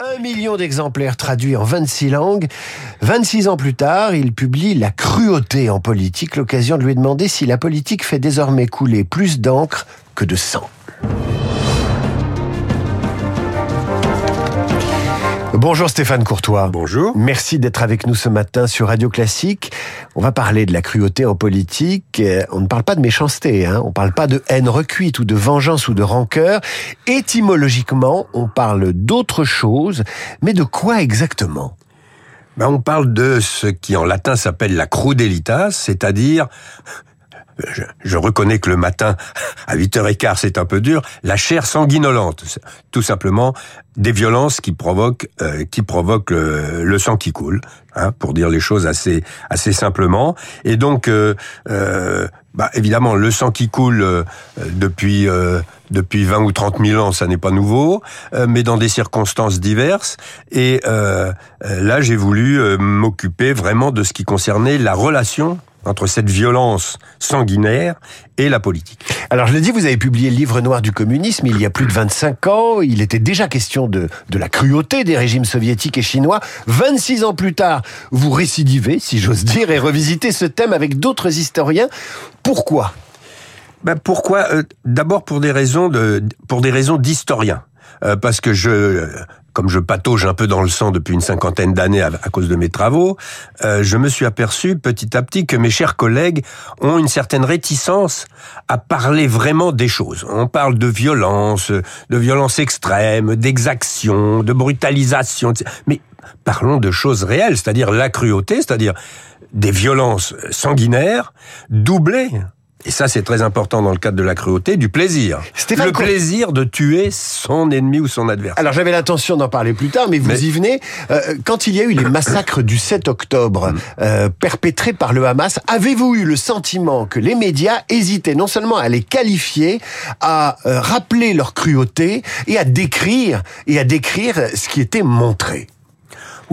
Un million d'exemplaires traduits en 26 langues. 26 ans plus tard, il publie La cruauté en politique, l'occasion de lui demander si la politique fait désormais couler plus d'encre que de sang. Bonjour Stéphane Courtois. Bonjour. Merci d'être avec nous ce matin sur Radio Classique. On va parler de la cruauté en politique. Euh, on ne parle pas de méchanceté, hein. on ne parle pas de haine recuite ou de vengeance ou de rancœur. Étymologiquement, on parle d'autre chose, mais de quoi exactement? Ben, On parle de ce qui en latin s'appelle la crudelitas, c'est-à-dire je, reconnais que le matin, à 8h15, c'est un peu dur, la chair sanguinolente. Tout simplement des violences qui provoquent, euh, qui provoquent le, sang qui coule, hein, pour dire les choses assez, assez simplement. Et donc, euh, euh, bah, évidemment, le sang qui coule depuis, depuis 20 ou 30 000 ans, ça n'est pas nouveau, mais dans des circonstances diverses. Et là, j'ai voulu m'occuper vraiment de ce qui concernait la relation entre cette violence sanguinaire et la politique. Alors je l'ai dit, vous avez publié le livre noir du communisme il y a plus de 25 ans. Il était déjà question de, de la cruauté des régimes soviétiques et chinois. 26 ans plus tard, vous récidivez, si j'ose dire, et revisitez ce thème avec d'autres historiens. Pourquoi? Ben pourquoi? Euh, D'abord pour des raisons de, pour des raisons d'historien. Euh, parce que je comme je patauge un peu dans le sang depuis une cinquantaine d'années à, cause de mes travaux, euh, je me suis aperçu petit à petit que mes chers collègues ont une certaine réticence à parler vraiment des choses. On parle de violence, de violence extrême, d'exaction, de brutalisation, mais parlons de choses réelles, c'est-à-dire la cruauté, c'est-à-dire des violences sanguinaires doublées et ça c'est très important dans le cadre de la cruauté, du plaisir. le plaisir de tuer son ennemi ou son adversaire. Alors j'avais l'intention d'en parler plus tard, mais vous y venez. Euh, quand il y a eu les massacres du 7 octobre mm. euh, perpétrés par le Hamas, avez-vous eu le sentiment que les médias hésitaient non seulement à les qualifier, à euh, rappeler leur cruauté et à décrire et à décrire ce qui était montré?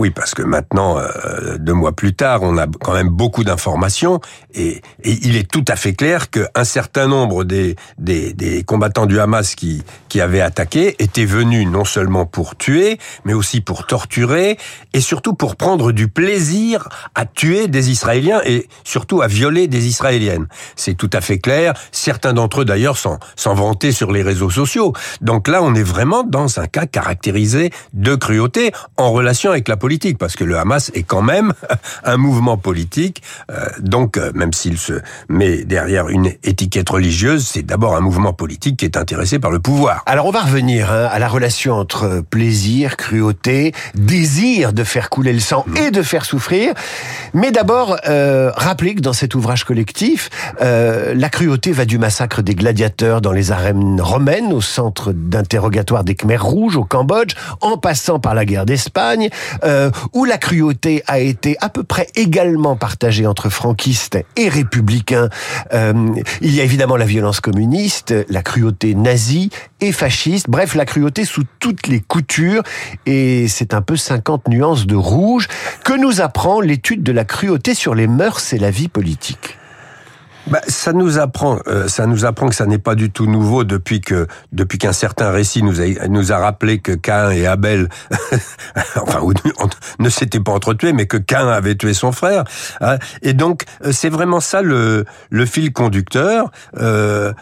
Oui, parce que maintenant, euh, deux mois plus tard, on a quand même beaucoup d'informations et, il est tout à fait clair qu'un certain nombre des, des, combattants du Hamas qui, qui avaient attaqué étaient venus non seulement pour tuer, mais aussi pour torturer et surtout pour prendre du plaisir à tuer des Israéliens et surtout à violer des Israéliennes. C'est tout à fait clair. Certains d'entre eux d'ailleurs s'en vantaient sur les réseaux sociaux. Donc là, on est vraiment dans un cas caractérisé de cruauté en relation avec la parce que le Hamas est quand même un mouvement politique. Euh, donc, euh, même s'il se met derrière une étiquette religieuse, c'est d'abord un mouvement politique qui est intéressé par le pouvoir. Alors, on va revenir hein, à la relation entre plaisir, cruauté, désir de faire couler le sang et de faire souffrir. Mais d'abord, euh, rappelez que dans cet ouvrage collectif, euh, la cruauté va du massacre des gladiateurs dans les arènes romaines, au centre d'interrogatoire des Khmers rouges au Cambodge, en passant par la guerre d'Espagne. Où la cruauté a été à peu près également partagée entre franquistes et républicains. Euh, il y a évidemment la violence communiste, la cruauté nazie et fasciste, bref, la cruauté sous toutes les coutures, et c'est un peu 50 nuances de rouge que nous apprend l'étude de la cruauté sur les mœurs et la vie politique. Bah, ça nous apprend, euh, ça nous apprend que ça n'est pas du tout nouveau depuis que depuis qu'un certain récit nous a nous a rappelé que Cain et Abel, ne s'étaient pas entretués, mais que Cain avait tué son frère. Hein. Et donc, euh, c'est vraiment ça le le fil conducteur. Euh,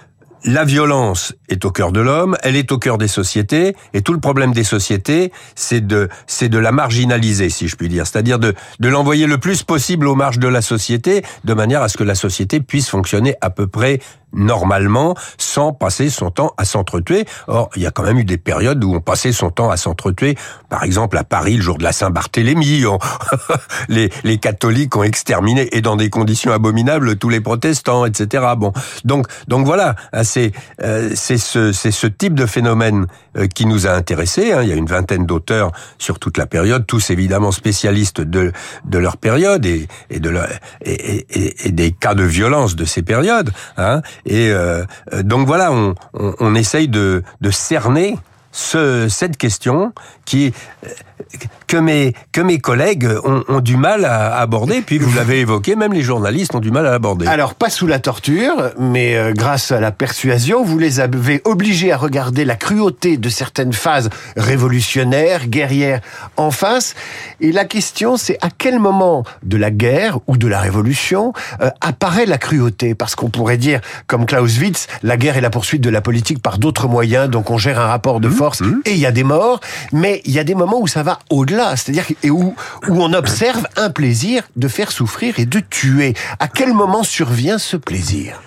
la violence est au cœur de l'homme, elle est au cœur des sociétés, et tout le problème des sociétés, c'est de, c'est de la marginaliser, si je puis dire, c'est-à-dire de, de l'envoyer le plus possible aux marges de la société, de manière à ce que la société puisse fonctionner à peu près normalement sans passer son temps à s'entretuer. Or, il y a quand même eu des périodes où on passait son temps à s'entretuer. Par exemple, à Paris, le jour de la Saint-Barthélemy, les, les catholiques ont exterminé, et dans des conditions abominables, tous les protestants, etc. Bon, donc, donc voilà, hein, c'est euh, c'est ce, ce type de phénomène euh, qui nous a intéressés. Hein. Il y a une vingtaine d'auteurs sur toute la période, tous évidemment spécialistes de, de leur période et, et, de leur, et, des cas de violence de ces périodes. Hein. Et euh, donc voilà, on, on, essaye de, cerner ce, cette question qui que mes que mes collègues ont, ont du mal à aborder. Puis vous l'avez évoqué, même les journalistes ont du mal à aborder. Alors pas sous la torture, mais euh, grâce à la persuasion, vous les avez obligés à regarder la cruauté de certaines phases révolutionnaires, guerrières en face. Et la question, c'est à quel moment de la guerre ou de la révolution euh, apparaît la cruauté? Parce qu'on pourrait dire, comme Clausewitz, la guerre est la poursuite de la politique par d'autres moyens, donc on gère un rapport de mmh, force mmh. et il y a des morts, mais il y a des moments où ça va au-delà, c'est-à-dire où on observe un plaisir de faire souffrir et de tuer. À quel moment survient ce plaisir?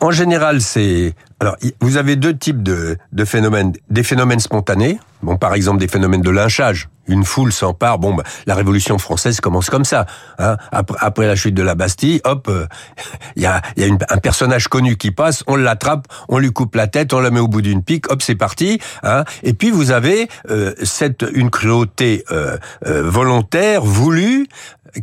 En général, c'est alors vous avez deux types de, de phénomènes, des phénomènes spontanés, bon par exemple des phénomènes de lynchage. Une foule s'empare. Bon, bah, la Révolution française commence comme ça. Hein. Après, la chute de la Bastille, hop, il euh, y a, y a un personnage connu qui passe, on l'attrape, on lui coupe la tête, on la met au bout d'une pique, hop, c'est parti. Hein. Et puis vous avez euh, cette une cruauté euh, euh volontaire, voulue,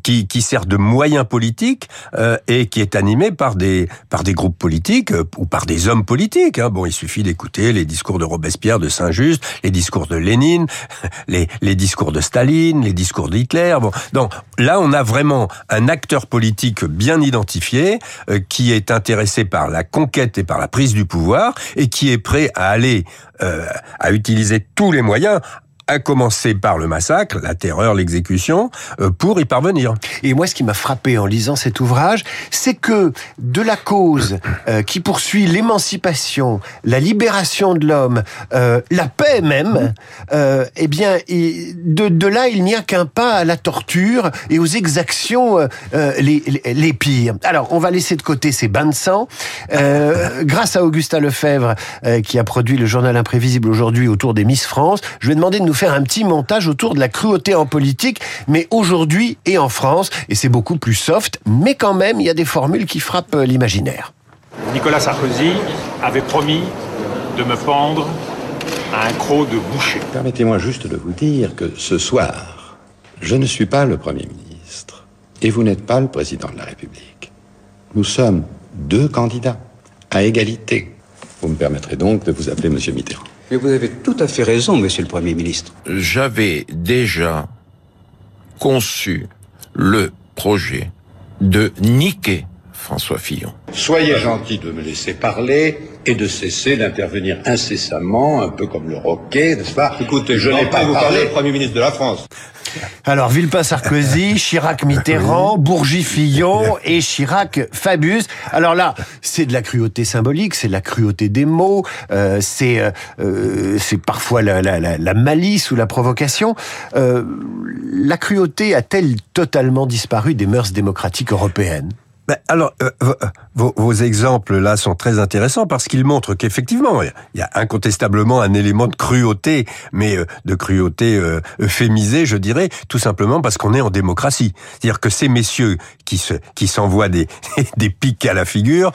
qui, qui sert de moyen politique euh, et qui est animé par des par des groupes politiques euh, ou par des hommes politiques. Hein. Bon, il suffit d'écouter les discours de Robespierre, de Saint-Just, les discours de Lénine, les les discours de Staline, les discours d'Hitler. Bon, donc là, on a vraiment un acteur politique bien identifié euh, qui est intéressé par la conquête et par la prise du pouvoir et qui est prêt à aller à utiliser tous les moyens à commencer par le massacre, la terreur, l'exécution, euh, pour y parvenir. Et moi, ce qui m'a frappé en lisant cet ouvrage, c'est que de la cause euh, qui poursuit l'émancipation, la libération de l'homme, euh, la paix même, eh bien, de, là, il n'y a qu'un pas à la torture et aux exactions les, les, les, pires. Alors, on va laisser de côté ces bains de sang. grâce à Augustin Lefebvre, qui a produit le journal imprévisible aujourd'hui autour des Miss France, je vais demander de nous faire un petit montage autour de la cruauté en politique, mais aujourd'hui et en France, et c'est beaucoup plus soft, mais quand même, il y a des formules qui frappent euh, l'imaginaire. Nicolas Sarkozy avait promis de me pendre à un croc de boucher. Permettez-moi juste de vous dire que ce soir, je ne suis pas le Premier ministre et vous n'êtes pas le Président de la République. Nous sommes deux candidats à égalité. Vous me permettrez donc de vous appeler Monsieur Mitterrand. Mais vous avez tout à fait raison, monsieur le Premier ministre. J'avais déjà conçu le projet de niquer François Fillon. Soyez gentil de me laisser parler et de cesser d'intervenir incessamment, un peu comme le roquet, n'est-ce pas? Écoutez, je n'ai pas vous parler, Premier ministre de la France. Alors, Villepin-Sarkozy, Chirac-Mitterrand, Bourgie-Fillon et Chirac-Fabius. Alors là, c'est de la cruauté symbolique, c'est de la cruauté des mots, euh, c'est euh, euh c'est parfois la, la, la, malice ou la provocation. Euh, la cruauté a-t-elle totalement disparu des mœurs démocratiques européennes? Ben, alors, euh, euh, vos, exemples là sont très intéressants parce qu'ils montrent qu'effectivement, il y a incontestablement un élément de cruauté, mais euh, de cruauté euphémisée, je dirais, tout simplement parce qu'on est en démocratie. C'est-à-dire que ces messieurs qui s'envoient des, des pics à la figure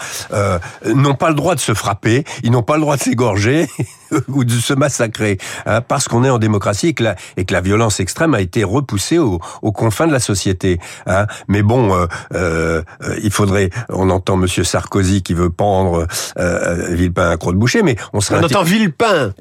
n'ont pas le droit de se frapper, ils n'ont pas le droit de s'égorger ou de se massacrer, hein, parce qu'on est en démocratie et que, la, et que la violence extrême a été repoussée aux, aux confins de la société. Hein. Mais bon. Euh, il faudrait, on entend Monsieur Sarkozy qui veut pendre euh, Villepin à croix de boucher, mais on serait... On entend Villepin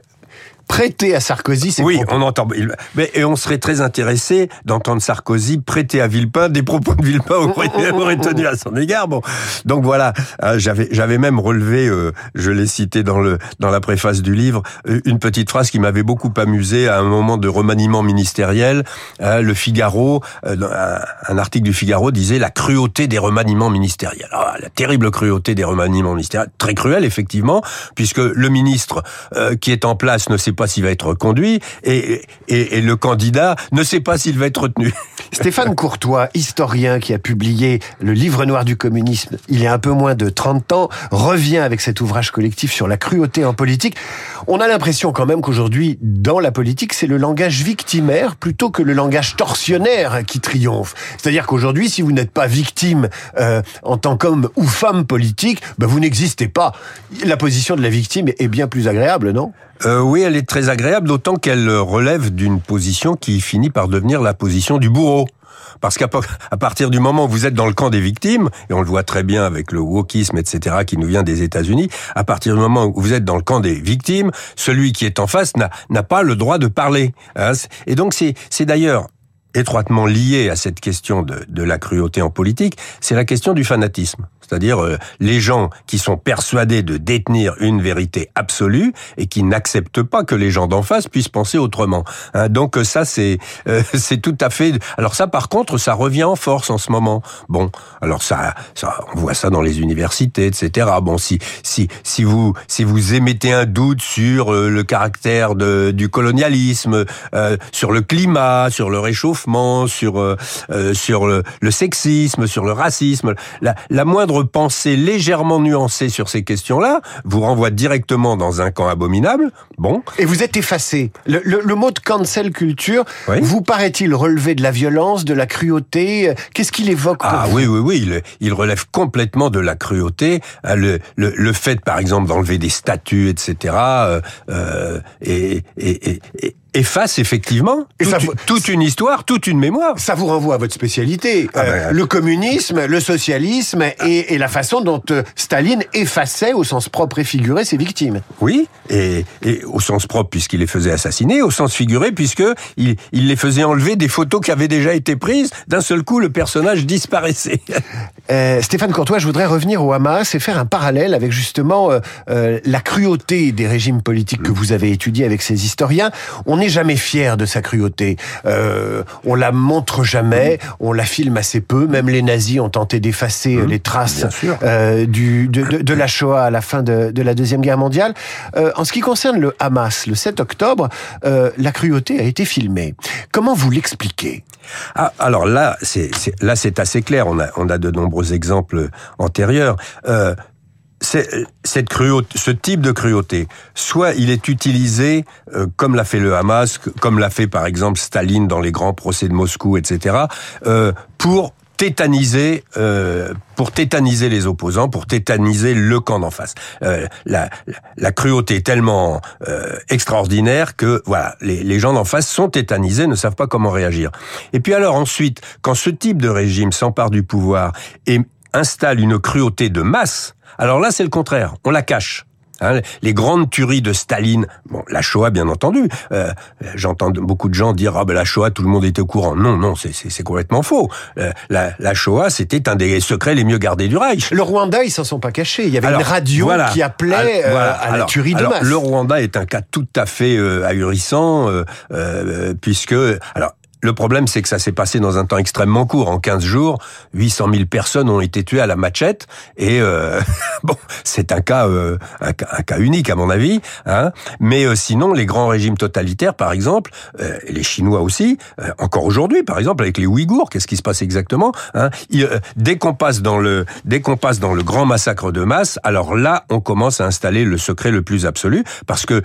prêter à Sarkozy ses Oui, on entend. Mais, et on serait très intéressé d'entendre Sarkozy prêter à Villepin des propos de Villepin aurait tenu à son égard. Bon, donc voilà, euh, j'avais j'avais même relevé, euh, je l'ai cité dans le dans la préface du livre, euh, une petite phrase qui m'avait beaucoup amusé à un moment de remaniement ministériel. le Figaro, un, article du Figaro disait la cruauté des remaniements ministériels. Ah, la terrible cruauté des remaniements ministériels, très cruel effectivement, puisque le ministre qui est en place ne sait pas s'il va être reconduit et, et, et, le candidat ne sait pas s'il va être retenu. Stéphane Courtois, historien qui a publié le livre noir du communisme il y a un peu moins de 30 ans, revient avec cet ouvrage collectif sur la cruauté en politique. On a l'impression quand même qu'aujourd'hui, dans la politique, c'est le langage victimaire plutôt que le langage torsionnaire qui triomphe. C'est-à-dire qu'aujourd'hui, si vous n'êtes pas victime euh, en tant qu'homme ou femme politique, ben vous n'existez pas. La position de la victime est bien plus agréable, non? Euh, Oui, elle est très agréable, d'autant qu'elle relève d'une position qui finit par devenir la position du bourreau. Parce qu'à partir du moment où vous êtes dans le camp des victimes, et on le voit très bien avec le wokisme, etc., qui nous vient des États-Unis, à partir du moment où vous êtes dans le camp des victimes, celui qui est en face n'a pas le droit de parler. Hein. Et donc c'est d'ailleurs étroitement lié à cette question de, de la cruauté en politique, c'est la question du fanatisme c'est-à-dire euh, les gens qui sont persuadés de détenir une vérité absolue et qui n'acceptent pas que les gens d'en face puissent penser autrement. Hein, donc euh, ça, c'est euh, c'est tout à fait. Alors ça, par contre, ça revient en force en ce moment. Bon, alors ça, ça, on voit ça dans les universités, etc. Bon, si si si vous si vous émettez un doute sur le caractère de, du colonialisme, sur le climat, sur le réchauffement, sur sur le, le, sexisme, sur le racisme, la, la moindre pensée légèrement nuancée sur ces questions-là vous renvoie directement dans un camp abominable. Bon. Et vous êtes effacé. Le, mot de cancel culture vous paraît-il relever de la violence, de la cruauté? Qu'est-ce qu'il évoque Ah oui, oui, oui. Il, il, relève complètement de la cruauté. Ah, le, le, fait, par exemple, d'enlever des statues, etc. Euh, euh, et, et, et efface effectivement toute, une histoire, toute une mémoire. Ça vous renvoie à votre spécialité, ah euh, ben, le communisme, le socialisme et, la façon dont euh, Staline effaçait au sens propre et figuré ses victimes. Oui, et, au sens propre puisqu'il les faisait assassiner, au sens figuré puisque il, les faisait enlever des photos qui avaient déjà été prises. D'un seul coup, le personnage disparaissait. Euh, Stéphane Courtois, je voudrais revenir au Hamas et faire un parallèle avec justement la cruauté des régimes politiques que vous avez étudiés avec ces historiens. On n'est jamais fier de sa cruauté. Euh, on la montre jamais, on la filme assez peu. Même les nazis ont tenté d'effacer mmh, les traces euh, du, de, de, la Shoah à la fin de, de la Deuxième Guerre mondiale. Euh, en ce qui concerne le Hamas, le 7 octobre, euh, la cruauté a été filmée. Comment vous l'expliquez? Ah, alors là, c'est là c'est assez clair. On a on a de nombreux exemples antérieurs. Euh, cette cruauté, ce type de cruauté, soit il est utilisé euh, comme l'a fait le Hamas, comme l'a fait par exemple Staline dans les grands procès de Moscou, etc., euh, pour tétaniser, euh, pour tétaniser les opposants, pour tétaniser le camp d'en face. La, la, cruauté est tellement extraordinaire que voilà, les, les gens d'en face sont tétanisés, ne savent pas comment réagir. Et puis alors ensuite, quand ce type de régime s'empare du pouvoir et installe une cruauté de masse, alors là, c'est le contraire. On la cache. Hein, les grandes tueries de Staline, bon, la Shoah bien entendu. Euh, j'entends beaucoup de gens dire ah ben la Shoah tout le monde était au courant. Non non c'est complètement faux. Euh, la, la, Shoah c'était un des secrets les mieux gardés du Reich. Le Rwanda ils s'en sont pas cachés. Il y avait une radio qui appelait euh, à la tuerie de masse. Le Rwanda est un cas tout à fait ahurissant puisque alors le problème, c'est que ça s'est passé dans un temps extrêmement court. En 15 jours, 800 000 personnes ont été tuées à la machette. Et euh, bon, c'est un cas, euh, un cas, unique à mon avis. Hein. Mais euh, sinon, les grands régimes totalitaires, par exemple, les Chinois aussi, encore aujourd'hui, par exemple, avec les Ouïghours, qu'est-ce qui se passe exactement hein Dès qu'on passe dans le, dès qu'on passe dans le grand massacre de masse, alors là, on commence à installer le secret le plus absolu, parce que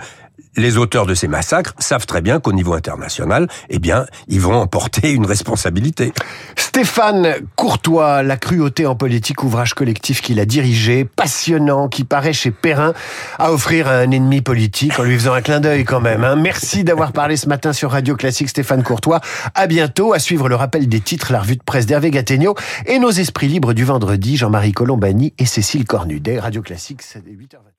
les auteurs de ces massacres savent très bien qu'au niveau international, eh bien, ils vont emporter une responsabilité. Stéphane Courtois, La cruauté en politique, ouvrage collectif qu'il a dirigé, passionnant, qui paraît chez Perrin à offrir à un ennemi politique en lui faisant un clin d'œil quand même. Hein. Merci d'avoir parlé ce matin sur Radio Classique, Stéphane Courtois. À bientôt, à suivre le rappel des titres, la revue de presse d'Hervé Gattegno et nos esprits libres du vendredi, Jean-Marie Colombani et Cécile Cornudet. Radio Classique, c'est 8h20.